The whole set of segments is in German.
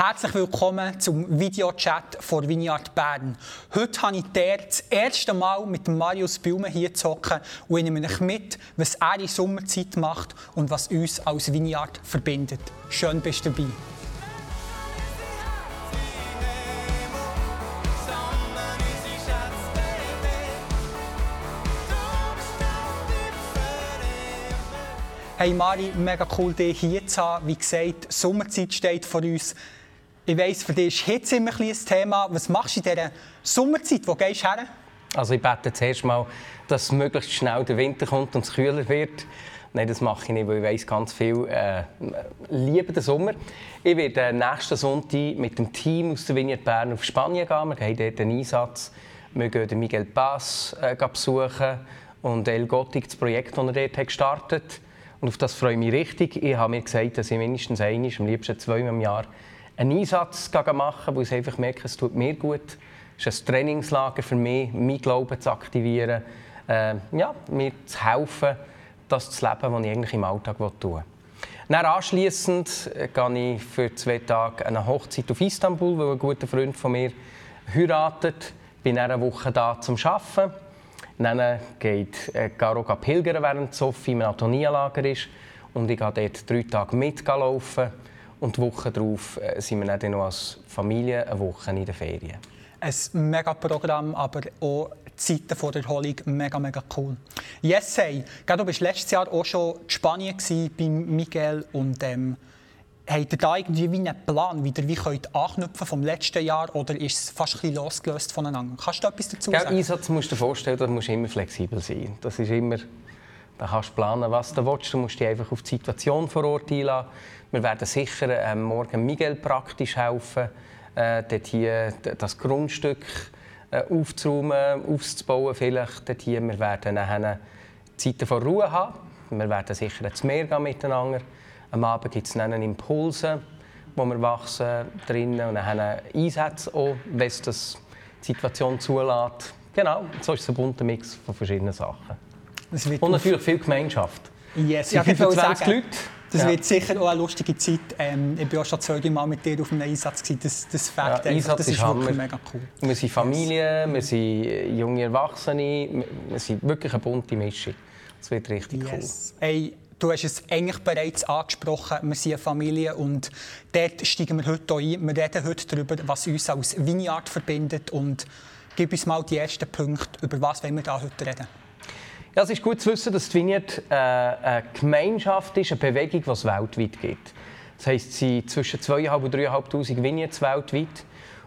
Herzlich willkommen zum Videochat von Vineyard Bern. Heute habe ich der das erste Mal mit Marius Baume hier zocken und nehme euch mit, was er in Sommerzeit macht und was uns als Vineyard verbindet. Schön bist du dabei. Hey Mari, mega cool, dich hier zu haben. Wie gesagt, Sommerzeit steht vor uns. Ich weiss, für dich ist Hitze immer ein, ein Thema. Was machst du in dieser Sommerzeit? Wo gehst du her? Also ich bete zuerst mal, dass möglichst schnell der Winter kommt und es kühler wird. Nein, das mache ich nicht, weil ich weiss ganz viel äh, liebe den Sommer. Ich werde nächsten Sonntag mit dem Team aus der Vignette Bern auf Spanien gehen. Wir haben dort einen Einsatz. Wir gehen den Miguel Paz äh, besuchen und El Gottig, das Projekt, das er dort hat gestartet hat. Und auf das freue ich mich richtig. Ich habe mir gesagt, dass ich mindestens einmal, am liebsten zweimal im Jahr, einen Einsatz machen wo ich einfach merke, es tut mir gut. Es ist ein Trainingslager für mich, meinen Glauben zu aktivieren, äh, ja, mir zu helfen, das zu leben, was ich eigentlich im Alltag tun will. Dann anschliessend äh, gehe ich für zwei Tage eine Hochzeit auf Istanbul, weil ein guter Freund von mir heiratet. Ich bin eine Woche da zum Arbeiten. Dann geht äh, Garo pilgern, während Sophie im Antonienlager ist. Und ich gehe dort drei Tage mitlaufen. Und die Woche darauf äh, sind wir dann noch als Familie eine Woche in den Ferien. Ein mega Programm, aber auch Zeiten vor der Erholung mega, mega cool. Yes, hey, du warst letztes Jahr auch schon in Spanien bei Miguel und ähm, Habt ihr da irgendwie wie einen Plan, wie ihr wie könnt anknüpfen vom letzten Jahr oder ist es fast ein bisschen losgelöst voneinander? Kannst du etwas dazu sagen? Ja, Einsatz musst du dir vorstellen, da musst du immer flexibel sein. Das ist immer, da kannst du planen, was du willst. Du musst dich einfach auf die Situation vor Ort einladen. Wir werden sicher äh, morgen Miguel praktisch helfen, äh, dort hier das Grundstück äh, aufzuräumen, aufzubauen vielleicht. Dort hier. Wir werden nachher Zeiten von Ruhe haben. Wir werden sicher ins Meer gehen miteinander. Am Abend gibt es dann Impulse, wo wir wachsen drinnen und dann Einsätze auch, wenn es die Situation zulässt. Genau, so ist es ein bunter Mix von verschiedenen Sachen. Und natürlich viel Gemeinschaft. Yes, ja, 25 Leute. Das ja. wird sicher auch eine lustige Zeit. Ähm, ich war auch schon zwei Mal mit dir auf einem Einsatz. Das, das Fakt ja, Einsatz das ist, ist wirklich mega cool. Wir sind Familie, yes. wir sind junge Erwachsene, wir sind wirklich eine bunte Mischung. Das wird richtig yes. cool. Hey, Du hast es eigentlich bereits angesprochen, wir sind eine Familie und dort steigen wir heute ein. Wir reden heute darüber, was uns als Vineyard verbindet und gib uns mal die ersten Punkte, über was wir da heute reden. Ja, es ist gut zu wissen, dass die Vineyard äh, eine Gemeinschaft ist, eine Bewegung, die es weltweit gibt. Das heisst, es sind zwischen 2'500 und 3'500 Vineyards weltweit.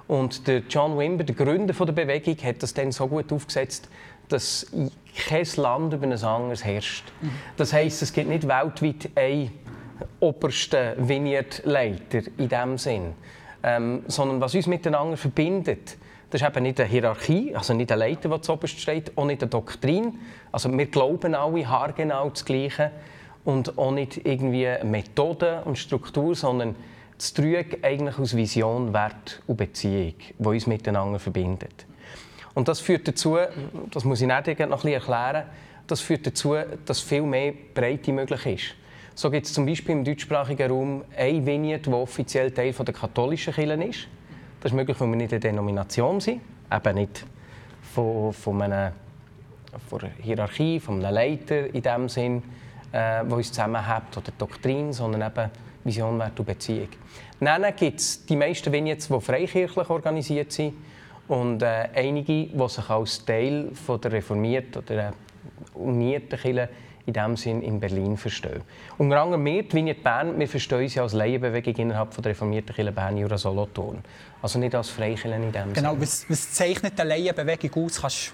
Und der John Wimber, der Gründer der Bewegung, hat das dann so gut aufgesetzt, dass kein Land über ein anderes herrscht. Mhm. Das heisst, es gibt nicht weltweit einen obersten Vineyard-Leiter in diesem Sinn. Ähm, sondern was uns miteinander verbindet, das ist eben nicht eine Hierarchie, also nicht ein Leiter, der zuoberst steht, auch nicht eine Doktrin. Also wir glauben alle haargenau das Gleiche und auch nicht irgendwie Methode und Struktur, sondern das Trüg eigentlich aus Vision, Wert und Beziehung, die uns miteinander verbindet. Und das führt dazu, das muss ich noch ein bisschen erklären, das führt dazu, dass viel mehr Breite möglich ist. So gibt es zum Beispiel im deutschsprachigen Raum ein Vignette, der offiziell Teil der katholischen Kirche ist. Das ist möglich, weil wir nicht eine Denomination sind, eben nicht von, von, einer, von Hierarchie, von einem Leiter in dem Sinn, äh, der uns zusammenhält, oder Doktrin, sondern eben Vision, Wert und Beziehung. Dann gibt es die meisten Vignettes, die freikirchlich organisiert sind und äh, einige, die sich als Teil von der reformierten oder äh, unierten Kirche in diesem Sinn in Berlin verstehen. Unter anderem wir, die Vignette Bern, wir verstehen uns als Laienbewegung innerhalb von der reformierten Kirche Bern Jura Solothurn. Also nicht als Freikirche in diesem Genau, was, was zeichnet eine Laienbewegung aus? Kannst,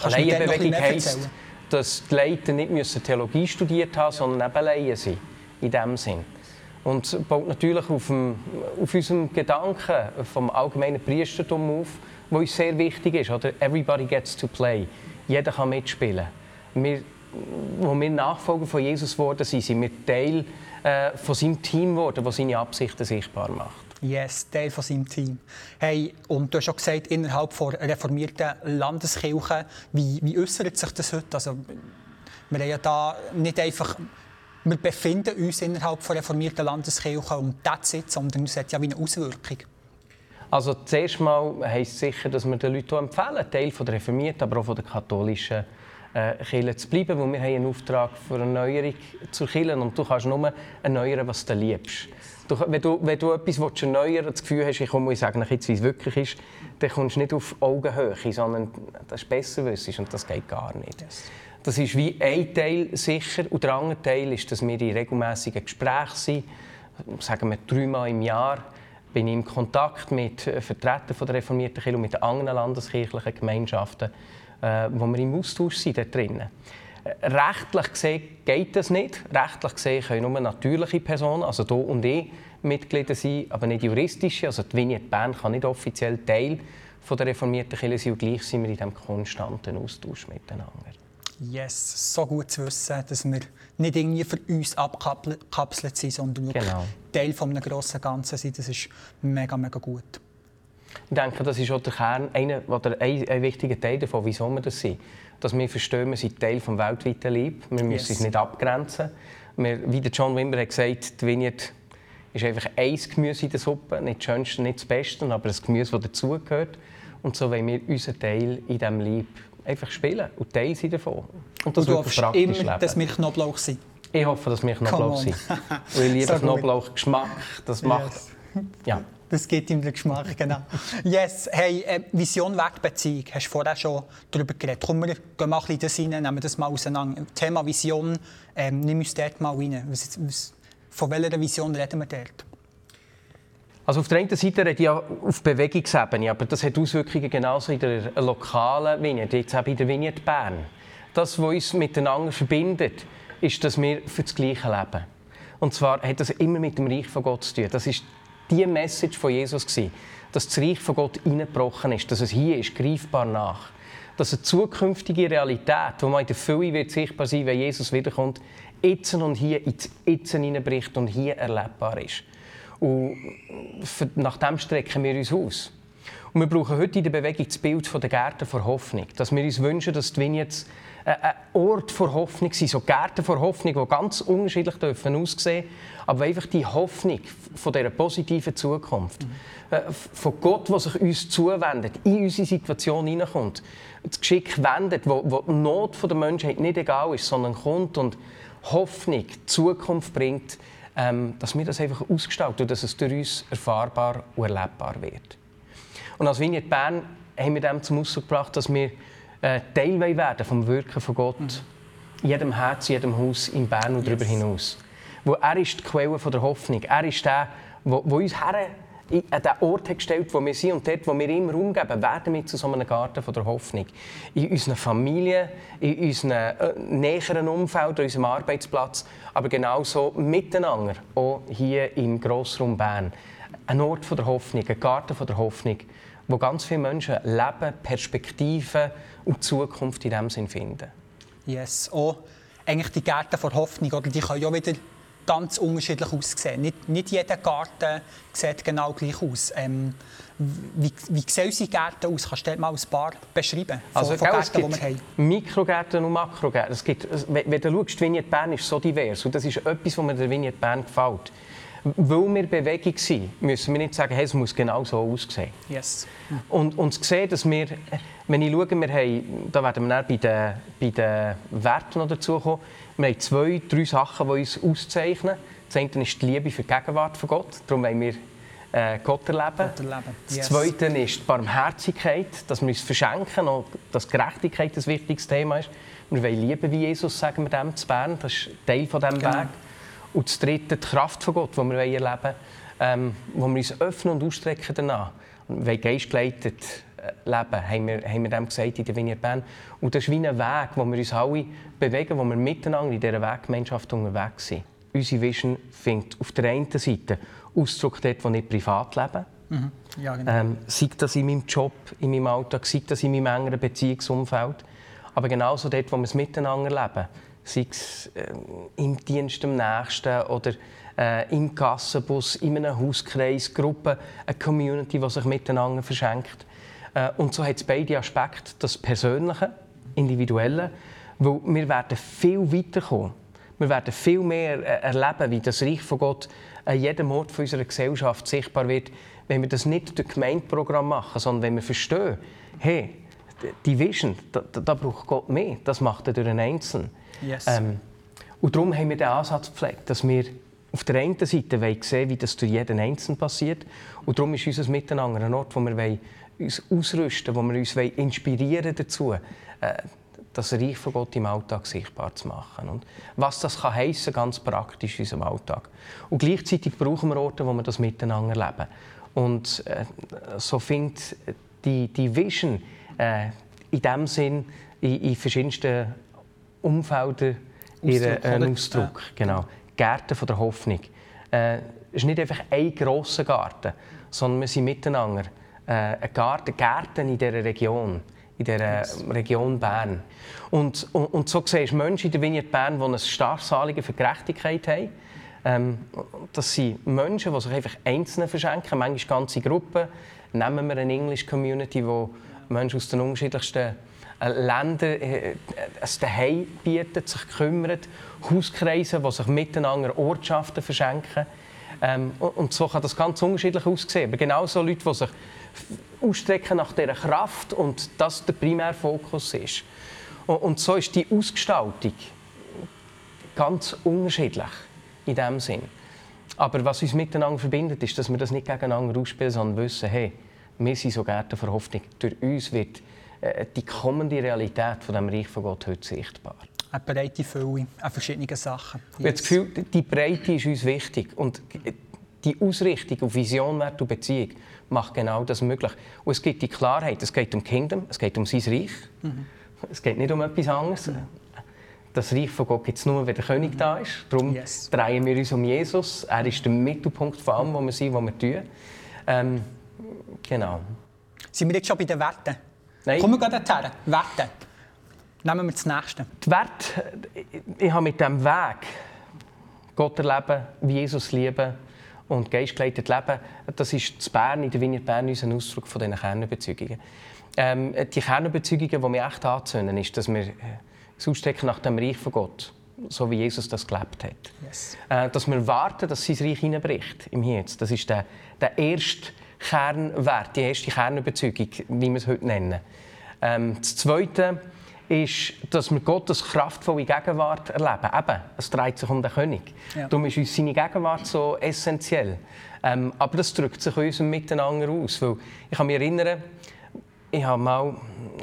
kannst Laienbewegung heisst, dass die Leiter nicht müssen Theologie studiert haben, sondern eben Laien sind, in diesem Sinn. Und baut natürlich auf, dem, auf unserem Gedanken vom allgemeinen Priestertum auf, wo uns sehr wichtig ist. Oder? Everybody gets to play. Jeder kann mitspielen. Wir, wo wir Nachfolger von Jesus geworden sind, sind wir Teil äh, von seinem Team geworden, das seine Absichten sichtbar macht. Yes, Teil von seinem Team. Hey, und du hast schon gesagt, innerhalb der reformierten Landeskirche, wie, wie äußert sich das heute? Also, wir haben ja da nicht einfach wir befinden uns innerhalb der reformierten Landeskirche und das jetzt, sondern es hat ja wie eine Auswirkung. Also zuerst mal heisst es sicher, dass wir den Leuten empfehlen, Teil der reformierten, aber auch der katholischen äh, Kirche zu bleiben, weil wir haben einen Auftrag für eine Erneuerung zur Kirche und du kannst nur erneuern, was du liebst. Du, wenn, du, wenn du etwas erneuern willst, das Gefühl hast, ich komme und sage jetzt, wie es wirklich ist, dann kommst du nicht auf Augenhöhe, sondern das ist besser wissen und das geht gar nicht. Das ist wie ein Teil sicher und der andere Teil ist, dass wir in regelmäßigen Gesprächen sind, sagen wir dreimal im Jahr, bin ich in Kontakt mit Vertretern der reformierten Kirche und mit anderen landeskirchlichen Gemeinschaften, äh, wo wir im Austausch sind dort drinnen. Rechtlich gesehen geht das nicht. Rechtlich gesehen können nur natürliche Personen, also du und ich, Mitglieder sein, aber nicht juristische. Also die Vignette Bern kann nicht offiziell Teil von der reformierten Kirche sein und gleich sind wir in diesem konstanten Austausch miteinander. Yes, so gut zu wissen, dass wir nicht irgendwie für uns abkapselt sind, sondern genau. Teil von einem grossen Ganzen sind. Das ist mega, mega gut. Ich denke, das ist auch der Kern, einer, oder ein, ein wichtiger Teil davon, wieso wir das sind. Dass wir verstehen, wir sind Teil des weltweiten Lieb. Wir müssen yes. uns nicht abgrenzen. Wir, wie der John Wimber hat gesagt, die Vignette ist einfach ein Gemüse in der Suppe. Nicht das Schönste, nicht das Beste, aber ein Gemüse, das dazugehört. Und so wollen wir unseren Teil in diesem Lieb einfach spielen und Teil sein davon. Und das und du hoffst immer, leben. dass wir Knoblauch sind? Ich hoffe, dass wir Knoblauch sind. Weil ich liebe Knoblauch-Geschmack. Das macht... Yes. Ja. Das gibt ihm den Geschmack, genau. Yes, hey, äh, Vision Wegbeziehung, hast du vorher schon darüber geredet. Komm, wir gehen mal ein bisschen das rein, nehmen das mal auseinander. Thema Vision, ähm, nimm uns dort mal rein. Was, was, von welcher Vision reden wir dort? Also auf der einen Seite rede ich auf Bewegungsebene, aber das hat Auswirkungen genauso in der lokalen Vignette, jetzt auch in der Vignette Bern. Das, was uns miteinander verbindet, ist, dass wir für das Gleiche leben. Und zwar hat das immer mit dem Reich von Gott zu tun. Das ist die Message von Jesus gewesen, dass das Reich von Gott hineingebrochen ist, dass es hier ist, greifbar nach. Dass eine zukünftige Realität, die man in der Fülle wird sichtbar sein, wenn Jesus wiederkommt, jetzt und hier ins Jetzt hineinbricht und hier erlebbar ist. Und nach dem strecken wir uns aus. Und wir brauchen heute in der Bewegung das Bild von der Gärten vor Hoffnung. Dass wir uns wünschen, dass die Vignettes ein Ort vor Hoffnung sind, so Gärten vor Hoffnung, die ganz unterschiedlich dürfen aussehen aber einfach die Hoffnung von dieser positiven Zukunft, mhm. von Gott, der sich uns zuwendet, in unsere Situation hineinkommt, das Geschick wendet, wo, wo die Not der Menschheit nicht egal ist, sondern kommt und Hoffnung, Zukunft bringt, ähm, dass wir das einfach ausgestalten und dass es durch uns erfahrbar und erlebbar wird. Und als Vignette Bern haben wir dem zum Ausdruck gebracht, dass wir äh, Teil werden vom Wirken von Gott mhm. in jedem Herz, in jedem Haus in Bern und yes. darüber hinaus. Wo er ist die Quelle der Hoffnung. Er ist der, der uns her an den Ort hat gestellt, wo wir sind und dort, wo wir immer umgeben, werden wir zu so einem Garten von der Hoffnung. In unserer Familie, in unserem äh, näheren Umfeld, an unserem Arbeitsplatz, aber genauso miteinander, auch hier im Grossraum Bern. Ein Ort von der Hoffnung, ein Garten von der Hoffnung, wo ganz viele Menschen Leben, Perspektiven und Zukunft in diesem Sinn finden. Yes, auch eigentlich die Gärten der Hoffnung, oder die können ja wieder ganz unterschiedlich aussehen. Nicht, nicht jeder Garten sieht genau gleich aus. Ähm, wie, wie sehen unsere Gärten aus? Kannst du mal ein paar beschreiben? Von, also, von Gärten, die wir haben? Mikrogärten und Makrogärten. Es gibt, wenn du schaust, Vignette Bern ist so divers. Und das ist etwas, was mir der Vignette Bern gefällt. Weil wir Bewegung sind, müssen wir nicht sagen, hey, es muss genau so aussehen. Yes. Und, und zu sehen, dass wir, wenn ich schaue, wir haben, da werden wir bei den, bei den Werten noch dazu kommen, wir haben zwei, drei Sachen, die uns auszeichnen. Das eine ist die Liebe für die Gegenwart von Gott. Darum wollen wir äh, Gott erleben. Gott erleben. Yes. Das Zweite ist die Barmherzigkeit, dass wir uns verschenken und dass Gerechtigkeit ein wichtiges Thema ist. Wir wollen lieben wie Jesus, sagen wir dem zu Bern. Das ist Teil von diesem genau. Weg. Und das Dritte, die Kraft von Gott, die wir erleben wollen, ähm, wo wir uns öffnen und ausstrecken danach. Wir geistgeleitet leben, haben wir, haben wir dem gesagt in der Vignette Bern. Und das ist wie ein Weg, wo wir uns alle bewegen, wo wir miteinander in dieser Weggemeinschaft unterwegs sind. Unsere Vision findet auf der einen Seite Ausdruck dort, wo ich privat lebe. Mhm. Ja, genau. ähm, sei das in meinem Job, in meinem Alltag, sei das in meinem engeren Beziehungsumfeld. Aber genauso dort, wo wir es miteinander leben. Sei es äh, im Dienst am Nächsten oder äh, im Kassenbus, in einem Hauskreis, Gruppe, eine Community, die sich miteinander verschenkt. Äh, und so hat es beide Aspekte, das Persönliche, Individuelle, weil wir werden viel weiterkommen. Wir werden viel mehr äh, erleben, wie das Reich von Gott an jedem Ort unserer Gesellschaft sichtbar wird, wenn wir das nicht durch Gemeindeprogramm machen, sondern wenn wir verstehen, hey, die Vision, da, da braucht Gott mehr. Das macht er durch einen Einzelnen. Ähm, und darum haben wir den Ansatz gepflegt, dass wir auf der einen Seite wollen sehen wie das durch jeden Einzelnen passiert. Und darum ist unser Miteinander ein Ort, wo wir uns ausrüsten wollen, wo wir uns inspirieren dazu, äh, das Reich von Gott im Alltag sichtbar zu machen. Und was das kann heissen, ganz praktisch in unserem Alltag. Und gleichzeitig brauchen wir Orte, wo wir das miteinander leben. Und äh, so findet die, die Vision äh, in dem Sinn in, in verschiedensten Umfeldern ihren äh, Ausdruck. Genau. Gärten von der Hoffnung. Äh, es ist nicht einfach ein grosser Garten, sondern wir sind miteinander äh, ein Garten, Gärten in dieser Region, in dieser yes. Region Bern. Und, und, und so siehst du Menschen in der Vignette Bern, die ein starkes Anliegen für Gerechtigkeit haben. Ähm, das sind Menschen, die sich einfach Einzelne verschenken, manchmal ganze Gruppen. Nehmen wir eine English Community, wo Menschen aus den unterschiedlichsten äh, Ländern äh, ein Zuhause bieten, sich kümmern, Hauskreise, die sich miteinander Ortschaften verschenken. Ähm, und so kann das ganz unterschiedlich aussehen. Aber genauso Leute, die sich ausstrecken nach dieser Kraft und das der primäre Fokus ist. Und, so ist die Ausgestaltung ganz unterschiedlich in diesem Sinn. Aber was uns miteinander verbindet, ist, dass wir das nicht gegeneinander ausspielen, sondern wissen, hey, wir sind so gerne der Hoffnung. Durch uns wird äh, die kommende Realität von dem Reich von Gott heute sichtbar. Eine breite Fülle an verschiedenen Sachen. Yes. Ich habe das Gefühl, die Breite ist uns wichtig. Und die Ausrichtung auf Vision, Wert und Beziehung macht genau das möglich. Und es gibt die Klarheit, es geht um Kingdom, es geht um sein Reich. Mhm. Es geht nicht um etwas anderes. Mhm. Das Reich von Gott gibt es nur, wenn der König mhm. da ist. Darum yes. drehen wir uns um Jesus. Er ist der Mittelpunkt von allem, was wir sind, was wir tun. Ähm, genau. Sind wir jetzt schon bei den Werten? Nein. Kommen wir gerade dorthin. Werte. Nehmen wir das Nächste. Die Werte, ich habe mit diesem Weg, Gott erleben, wie Jesus lieben und geistgeleitet leben, das ist zu Bern, in der Vignette Bern, unser Ausdruck von diesen Kernbezeugungen. Ähm, die Kernbezeugungen, die mich echt anzünden, ist, dass wir das Ausstrecken nach dem Reich von Gott, so wie Jesus das gelebt hat. Yes. Äh, dass wir warten, dass sein Reich hineinbricht im Herz. Das ist der, der erste Kernwert, die erste Kernüberzeugung, wie wir es heute nennen. Ähm, das Zweite ist, dass wir Gottes kraftvolle Gegenwart erleben. Eben, es dreht sich um den König. Ja. Darum ist uns seine Gegenwart so essentiell. Ähm, aber das drückt sich in unserem Miteinander aus. Weil ich kann mich erinnern, ich habe mal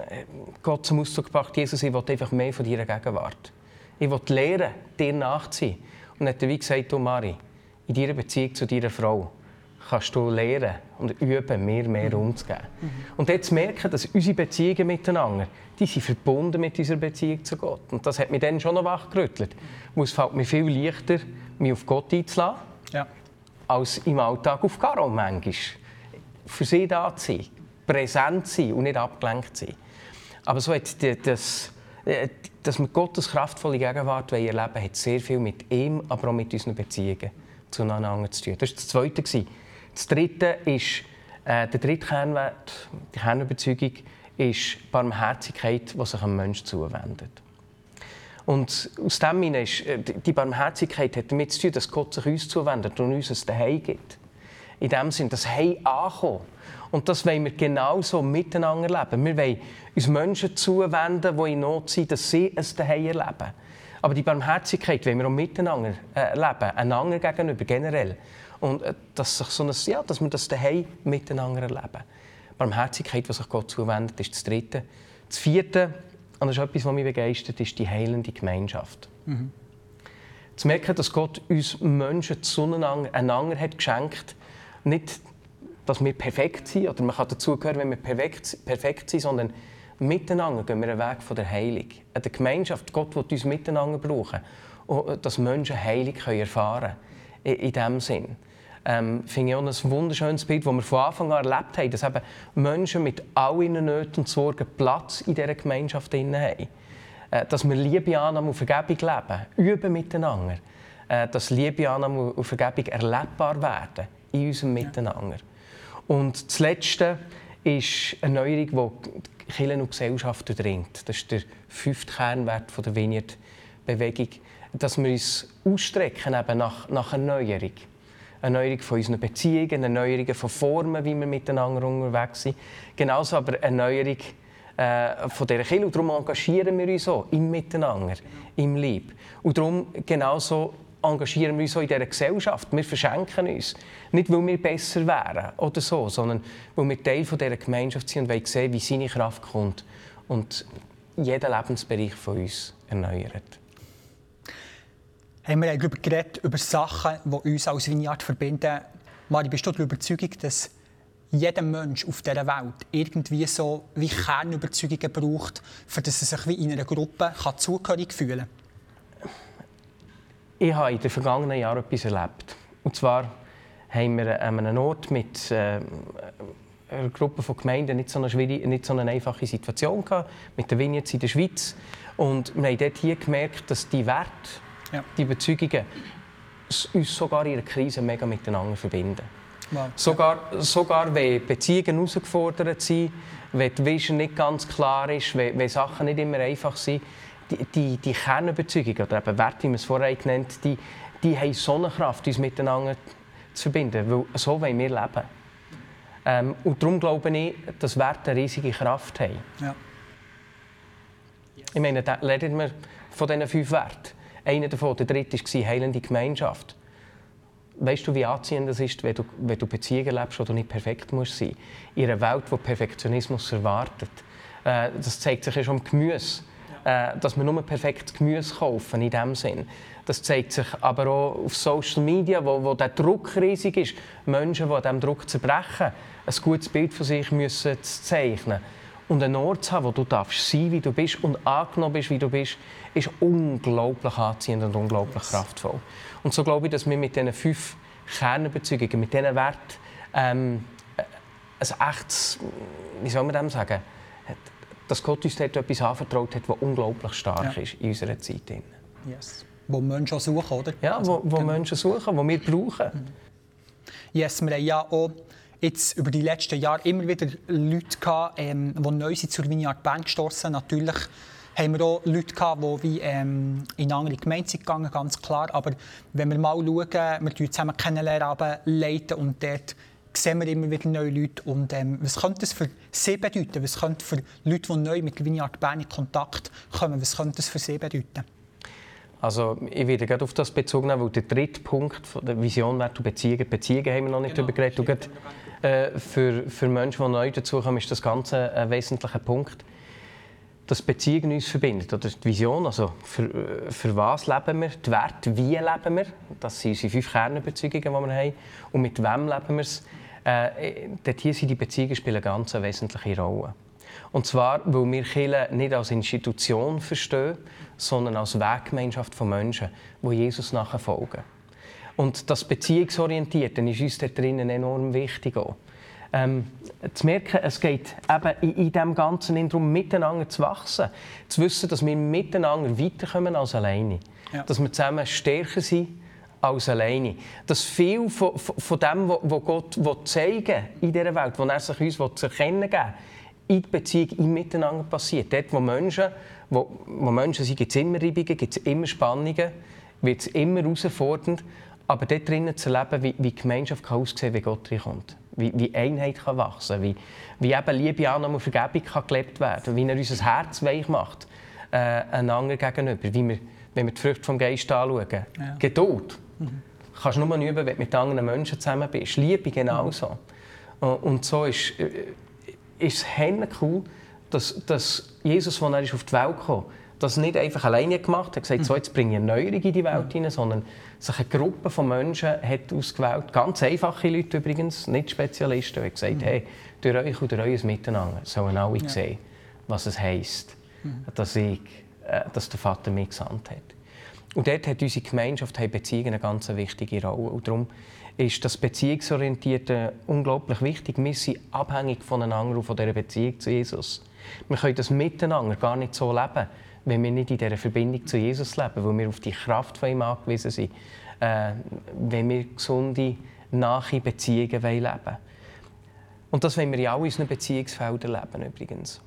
äh, Gott zum Ausdruck gebracht, Jesus, ich will einfach mehr von deiner Gegenwart. Ich will lernen, dir nachzuziehen. Und er hat wie gesagt, du Mari, in deiner Beziehung zu deiner Frau, kannst du lernen und üben, mehr mehr mhm. umzugehen. Mhm. Und jetzt merken, dass unsere Beziehungen miteinander, die sind verbunden mit unserer Beziehung zu Gott. Und das hat mich dann schon noch wachgerüttelt. Mhm. Es fällt mir viel leichter, mich auf Gott einzulassen, ja. als im Alltag auf Garo manchmal. Für sie da zu sein, präsent zu sein und nicht abgelenkt zu sein. Aber so hat das, äh, dass wir Gottes kraftvolle Gegenwart erleben wollen, hat sehr viel mit ihm, aber auch mit unseren Beziehungen zueinander zu tun. Das war das Zweite. Das dritte ist, äh, der dritte Kernwert, die Kernüberzeugung, ist Barmherzigkeit, die sich einem Menschen zuwendet. Und aus dem ist, äh, die Barmherzigkeit hat damit zu tun, dass Gott sich uns zuwendet und uns ein Zuhause gibt. In dem Sinne, das Hei ankommen. Und das wollen wir genauso miteinander leben. Wir wollen uns Menschen zuwenden, die in Not sind, dass sie ein Zuhause erleben. Aber die Barmherzigkeit wollen wir auch miteinander äh, leben, einander gegenüber generell. Und äh, dass, sich so ein, ja, dass wir das daheim miteinander erleben. Barmherzigkeit, die sich Gott zuwendet, ist das Dritte. Das Vierte, und das ist etwas, was mich begeistert, ist die heilende Gemeinschaft. Mhm. Zu merken, dass Gott uns Menschen zueinander einander hat geschenkt nicht, dass wir perfekt sind, oder man kann dazugehören, wenn wir perfekt, perfekt sind, sondern miteinander gehen wir einen Weg von der Heilung. In der Gemeinschaft, Gott will uns miteinander brauchen, dass Menschen Heilung erfahren können. In diesem Sinn ähm, finde ich auch ein wunderschönes Bild, das wir von Anfang an erlebt haben, dass eben Menschen mit all ihren Nöten und Sorgen Platz in dieser Gemeinschaft haben. Äh, dass wir Liebe, Annahme und Vergebung leben, üben miteinander. Äh, dass Liebe, Annahme und Vergebung erlebbar werden in unserem Miteinander. Und das Letzte ist eine Neuerung, die Kirche und Gesellschaft dringt. Das ist der fünfte Kernwert der Vineyard-Bewegung. dass wir uns ausstrecken eben nach, nach Erneuerung. Erneuerung von unseren Beziehungen, Erneuerung von Formen, wie wir miteinander unterwegs sind. Genauso aber Erneuerung äh, von dieser Kirche. Und darum engagieren wir uns auch im Miteinander, im Lieb. Und darum genauso engagieren wir uns auch in dieser Gesellschaft. Wir verschenken uns. Nicht, weil wir besser wären oder so, sondern weil wir Teil von dieser Gemeinschaft sind und wollen sehen, wie seine Kraft kommt und jeden Lebensbereich von uns erneuert. Haben wir darüber geredet, über Sachen, die uns als Vineyard verbinden. Mari, bist du der Überzeugung, dass jeder Mensch auf dieser Welt irgendwie so wie Kernüberzeugungen braucht, für dass er sich wie in einer Gruppe kann zugehörig fühlen kann? Ich habe in den vergangenen Jahren etwas erlebt. Und zwar haben wir an einem Ort mit äh, einer Gruppe von Gemeinden nicht so eine, schwierige, nicht so eine einfache Situation gehabt, mit den Vineyards in der Schweiz. Und wir haben dort hier gemerkt, dass die Werte, ja. die Überzeugungen uns sogar in einer Krise mega miteinander verbinden. Wow. Sogar, sogar wenn Beziehungen herausgefordert sind, wenn die Vision nicht ganz klar ist, wenn, wenn Sachen nicht immer einfach sind, die, die, die Kernüberzeugungen oder eben Werte, wie man es vorher genannt die, die haben so eine Kraft, uns miteinander zu verbinden, weil so wollen wir leben. Ähm, und darum glaube ich, dass Werte eine riesige Kraft haben. Ja. Ich meine, da lernen wir von diesen fünf Werten. Einer davon, der dritte, war heilende Gemeinschaft. Weißt du, wie anziehend das ist, wenn du, wenn du Beziehungen lebst, wo du nicht perfekt musst sein In einer Welt, die Perfektionismus erwartet. Äh, das zeigt sich ja schon im Gemüse. Äh, dass wir nur perfektes Gemüse kaufen, in dem Sinn. Das zeigt sich aber auch auf Social Media, wo, wo der Druck riesig ist. Menschen, die an diesem Druck zerbrechen, ein gutes Bild von sich müssen zeichnen und einen Ort zu haben, wo du darfst sein, wie du bist und angenommen bist, wie du bist, ist unglaublich anziehend und unglaublich kraftvoll. Und so glaube ich, dass wir mit diesen fünf Kernüberzeugungen, mit diesen Werten, ähm, ein echtes, wie soll man dem sagen, dass Gott uns dort etwas anvertraut hat, das unglaublich stark ja. ist in unserer Zeit. Yes. Wo Menschen suchen, oder? Ja, wo, wo genau. Menschen suchen, wo wir brauchen. Mhm. Yes, wir haben ja auch jetzt über die letzten Jahre immer wieder Leute gehabt, ähm, die neu sind zur Vineyard Bern gestoßen. Natürlich haben wir auch Leute gehabt, die wie, ähm, in andere Gemeinden sind gegangen, ganz klar. Aber wenn wir mal schauen, wir zusammen kennenlernen, leiten und dort sehen wir immer wieder neue Leute. Und ähm, was könnte das für sie bedeuten? Was könnte für Leute, die neu mit Vineyard Bern in Kontakt kommen, was könnte das für sie bedeuten? Also ich werde gerade auf das bezogen, weil der dritte Punkt der Vision wäre Beziehungen. Beziehungen haben wir noch nicht genau, darüber geredet. Äh, für, für Menschen, die neu dazukommen, ist das Ganze ein wesentlicher Punkt. Dass Beziehungen uns verbindet, oder die Vision, also für, für was leben wir, die Werte, wie leben wir, das sind unsere fünf Kernüberzeugungen, die wir haben, und mit wem leben wir es. Äh, dort hier sind die Beziehungen spielen eine ganz wesentliche Rolle. Und zwar, weil wir Kirche nicht als Institution verstehen, sondern als Weggemeinschaft von Menschen, die Jesus nachfolgen. Und das Beziehungsorientierte ist uns da drinnen enorm wichtig. Auch. Ähm, zu merken, es geht eben in, in diesem Ganzen darum, miteinander zu wachsen. Zu wissen, dass wir miteinander weiterkommen als alleine. Ja. Dass wir zusammen stärker sind als alleine. Dass viel von, von dem, was Gott zeigen will in dieser Welt, was er sich uns zu erkennen geben in der Beziehung, im Miteinander passiert. Dort, wo Menschen, wo, wo Menschen sind, gibt es immer Reibungen, gibt es immer Spannungen, wird es immer herausfordernd. Aber dort drinnen zu erleben, wie, wie Gemeinschaft kann aussehen kann, wie Gott reinkommt. Wie, wie Einheit kann wachsen kann. Wie, wie eben Liebe, Annahme und Vergebung kann gelebt werden Wie er unser Herz weich macht, äh, einander gegenüber. Wie wir, wenn wir die Früchte vom Geist anschauen. Ja. Geduld. Mhm. Kannst du nur üben, wenn du mit anderen Menschen zusammen bist. Liebe genauso. Mhm. Und so ist, äh, ist es cool, dass, dass Jesus, als er auf die Welt kam, das nicht einfach alleine gemacht hat, gesagt, so, jetzt bringe ich eine Neuerung in die Welt hinein, sondern sich eine Gruppe von Menschen hat ausgewählt, ganz einfache Leute übrigens, nicht Spezialisten, die gesagt mhm. hey, durch euch und durch euer Miteinander sollen alle ja. sehen, was es heisst, mhm. dass, ich, äh, dass der Vater mich gesandt hat. Und dort hat unsere Gemeinschaft hat Beziehungen eine ganz wichtige Rolle. Und darum ist das Beziehungsorientierte unglaublich wichtig. Wir sind abhängig voneinander und von dieser Beziehung zu Jesus. Wir können das miteinander gar nicht so leben, wenn wir nicht in dieser Verbindung zu Jesus leben, weil wir auf die Kraft von ihm angewiesen sind, äh, wenn wir gesunde, nahe Beziehungen leben wollen. Und das wollen wir in all unseren Beziehungsfeldern leben übrigens.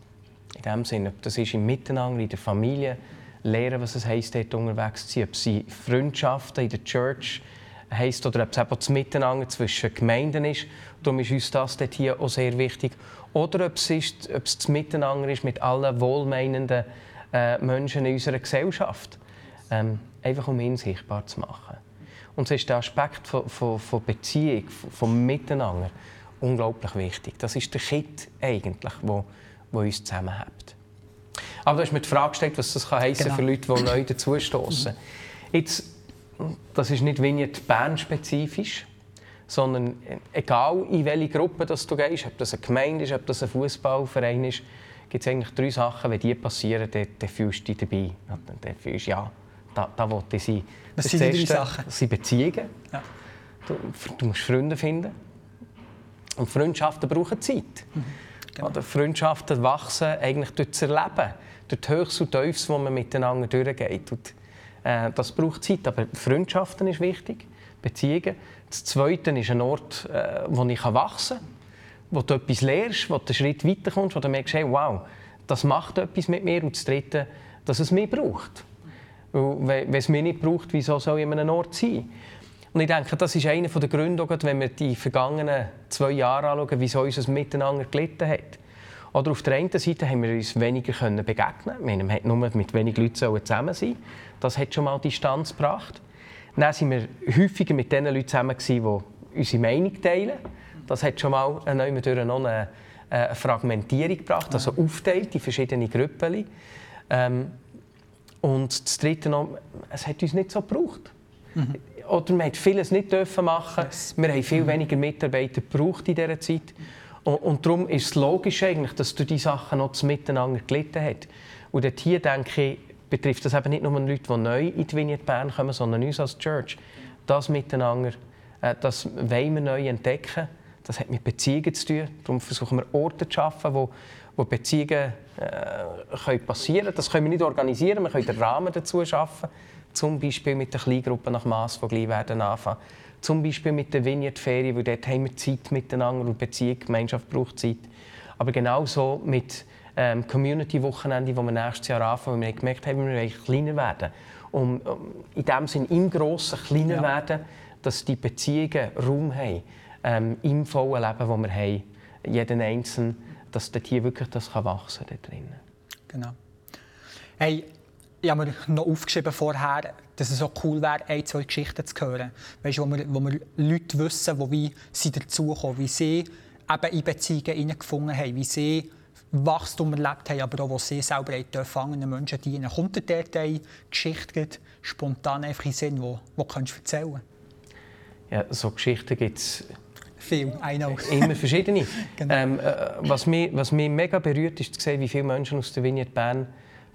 In dem Sinne, das ist im Miteinander, in der Familie, lernen, was es heisst, dort unterwegs zu sein. Ob sie Freundschaften in der Church heisst oder ob es eben das Miteinander zwischen Gemeinden ist. Darum ist uns das dort hier auch sehr wichtig. Oder ob es, ist, ob es das Miteinander ist mit allen wohlmeinenden äh, Menschen in unserer Gesellschaft. Ähm, einfach um ihn sichtbar zu machen. Und so ist der Aspekt von, von, von Beziehung, von, von Miteinander, unglaublich wichtig. Das ist der Kit eigentlich, wo, wo uns zusammenhält. Aber du hast mir die Frage gestellt, was das heißen genau. für Leute, die neu dazustoßen. Jetzt, das ist nicht Vignette Bern spezifisch, sondern egal in welche Gruppe das du gehst, ob das eine Gemeinde ist, ob das ein Fußballverein ist, gibt es eigentlich drei Sachen, wenn die passieren, dann, dann fühlst du dich dabei. Dann fühlst du, ja, da, da wollte ich sein. Was das sind die drei Sachen? Das sind Beziehungen. Ja. Du, du, musst Freunde finden. Und Freundschaften brauchen Zeit. Mhm. Genau. Oder Freundschaften wachsen eigentlich durch das Erleben, durch die Höchst und Tiefs, wo man miteinander durchgeht. Und, äh, das braucht Zeit, aber Freundschaften ist wichtig, Beziehungen. Das Zweite ist ein Ort, äh, wo ich wachsen kann, wo du etwas lernst, wo du einen Schritt weiterkommst, wo du merkst, hey, wow, das macht etwas mit mir. Und das Dritte, dass es mich braucht. Weil, wenn es mich nicht braucht, wieso soll ich an einem Ort sein? Und ich denke, das ist einer der Gründe, wenn wir die vergangenen zwei Jahre anschauen, wieso unser Miteinander gelitten hat. Oder auf der einen Seite haben wir uns weniger begegnen können. Wir nur mit wenigen Leuten zusammen sein Das hat schon mal Distanz gebracht. Dann waren wir häufiger mit den Leuten zusammen, die unsere Meinung teilen. Das hat schon mal eine, eine, eine Fragmentierung gebracht, also aufteilt in verschiedene Gruppen. Ähm, und das Dritte noch, es hat uns nicht so gebraucht. Mhm oder wir vieles nicht dürfen machen. Yes. Wir haben viel mhm. weniger Mitarbeiter gebraucht in dieser Zeit. Und, und darum ist es logisch eigentlich, dass durch diese Sachen noch Miteinander gelitten hat. Und dort hier denke ich, betrifft das eben nicht nur Leute, die neu in die Vignette Bern kommen, sondern uns als Church. Das Miteinander, äh, das wollen wir neu entdecken. Das hat mit Beziehungen zu tun. Darum versuchen wir Orte zu schaffen, wo, wo Beziehungen äh, können passieren können. Das können wir nicht organisieren, wir können den Rahmen dazu schaffen. Zum Beispiel mit der Kleingruppe nach Mass, die gleich werden anfangen. Zum Beispiel mit der Vignette-Ferien, weil dort haben wir Zeit miteinander und Beziehung, Gemeinschaft braucht Zeit. Aber genauso mit ähm, Community-Wochenende, wo wir nächstes Jahr anfangen, wo wir gemerkt haben, wir wollen kleiner werden. Um, um in dem Sinne im Grossen kleiner ja. werden, dass die Beziehungen Raum haben, ähm, im vollen Leben, das wir haben, jeden Einzelnen, dass dort hier wirklich das kann wachsen kann. Genau. Hey, ich habe mir noch aufgeschrieben vorher, dass es so cool wäre, ein, zwei Geschichten zu hören. Weißt, wo, wir, wo wir Leute wissen, wo wie sie dazukommen, wie sie eben in Beziehungen gefunden haben, wie sie Wachstum erlebt haben, aber auch, wo sie selber anderen Menschen dienen. Kommt dir dort eine Geschichte spontan einfach in den Sinn, die, du erzählen Ja, so Geschichten gibt es viel, Immer verschiedene. genau. ähm, äh, was, mich, was mich mega berührt, ist zu sehen, wie viele Menschen aus der Vignette Bern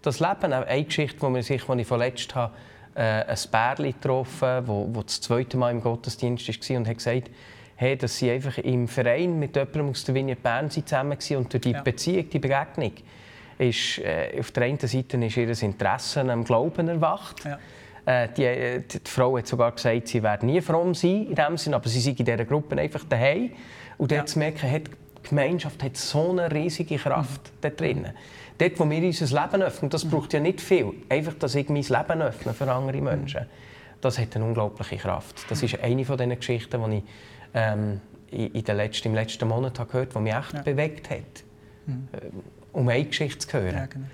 das Leben. Eine Geschichte, die, sich, ich verletzt habe, äh, ein Bärli getroffen, wo, wo das zweite Mal im Gottesdienst war und hat gesagt, hey, dass sie einfach im Verein mit jemandem aus der Vignette Bern zusammen waren und durch die ja. Beziehung, die Begegnung, ist, äh, auf der einen Seite ist ihr Interesse am Glauben erwacht. Ja. Äh, die, äh, die, die, Frau hat sogar gesagt, sie werde nie fromm sein in dem Sinn, aber sie sei in dieser Gruppe einfach daheim. Und dort ja. zu merken, hat, die Gemeinschaft hat so eine riesige Kraft mhm. da drinnen dort, wo wir unser Leben öffnen, das braucht ja nicht viel. Einfach, dass ich mein Leben öffne für andere Menschen. Das hat eine unglaubliche Kraft. Das ist eine von diesen Geschichten, die ich ähm, in den letzten, im letzten Monat habe gehört habe, die mich echt ja. bewegt hat. Mhm. Um eine Geschichte zu hören. Ja, genau.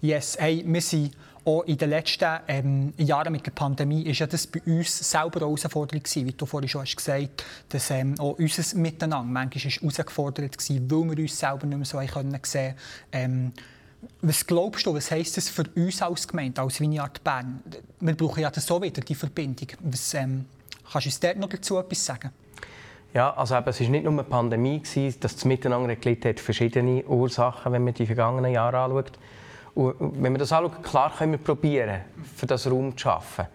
Yes, hey, wir sind auch in den letzten ähm, Jahren mit der Pandemie ist ja das bei uns selber eine Herausforderung gewesen, wie du vorhin schon hast gesagt dass ähm, auch unser Miteinander manchmal ist herausgefordert war, weil wir uns selber nicht mehr so können sehen ähm, was glaubst du, was heisst das für uns als Gemeinde, als Vineyard Bern? Wir brauchen ja so wieder, die Verbindung. Was, ähm, kannst du uns dort noch dazu etwas sagen? Ja, also eben, es war nicht nur eine Pandemie, gewesen, dass das Miteinander gelitten hat, verschiedene Ursachen, wenn man die vergangenen Jahre anschaut. Und wenn wir das anschauen, klar können wir probieren, für das Raum zu schaffen.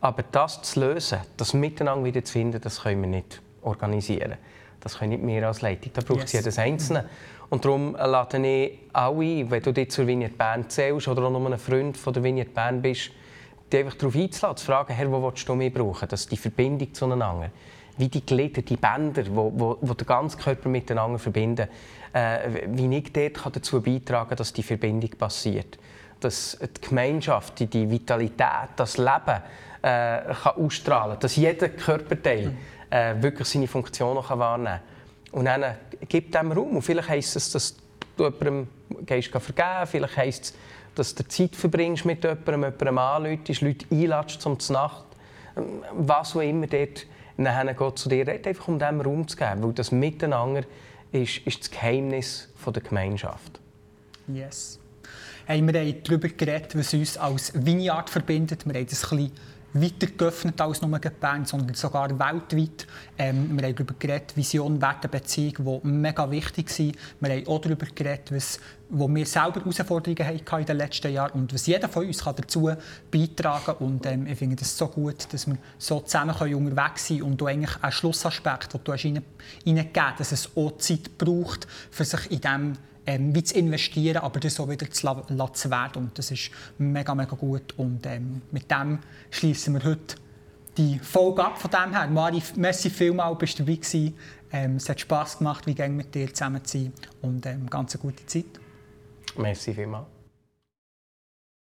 Aber das zu lösen, das Miteinander wieder zu finden, das können wir nicht organisieren. Das können nicht wir als Leitung. Da braucht es yes. jedes Einzelne. Und darum lade ich alle ein, wenn du dich zur Vignette Bern zählst oder auch nur ein Freund von der Vignette Bern bist, dich einfach darauf einzuladen, zu fragen, Herr, wo willst du mich brauchen? Das ist die Verbindung zueinander. Wie die Glieder, die Bänder, die wo, wo, wo den ganzen Körper miteinander verbinden äh, wie ich dort kann dazu beitragen kann, dass die Verbindung passiert. dass die Gemeinschaft, die Vitalität, das Leben äh, kann ausstrahlen kann, dass jeder Körperteil äh, wirklich seine Funktion noch wahrnehmen kann. Und dann äh, gibt dem Raum. Und vielleicht heisst es, dass du jemandem gehst vergeben vielleicht heisst es, dass du Zeit verbringst mit jemandem, jemandem anläutest, Leute einladest zum Nacht. Ähm, was auch immer dort nachher geht zu dir, einfach um diesem Raum zu geben. Weil das Miteinander ist, ist das Geheimnis der Gemeinschaft. Yes. Hey, wir haben darüber geredet, was uns als Vineyard verbindet. Wir haben das ein bisschen weiter geöffnet als nur Bern, sondern sogar weltweit. Ähm, wir haben darüber geredet, Vision, Werte, Beziehung, die mega wichtig sind. Wir haben auch darüber geredet, was, wo wir selber Herausforderungen hatten in den letzten Jahren und was jeder von uns kann dazu beitragen kann. Und ähm, ich finde es so gut, dass wir so zusammen können unterwegs sein und eigentlich ein Schlussaspekt, den du hineingegeben hast, dass es auch Zeit braucht, für sich in diesem ähm, wie zu investieren, aber das auch wieder zu, zu werden. Und das ist mega, mega gut. Und ähm, mit dem schließen wir heute die Folge ab von dem her. Mari, merci vielmals, bist du dabei gewesen. Ähm, es hat Spass gemacht, wie mit dir zusammen zu sein. Und ähm, ganz eine gute Zeit. Merci vielmals.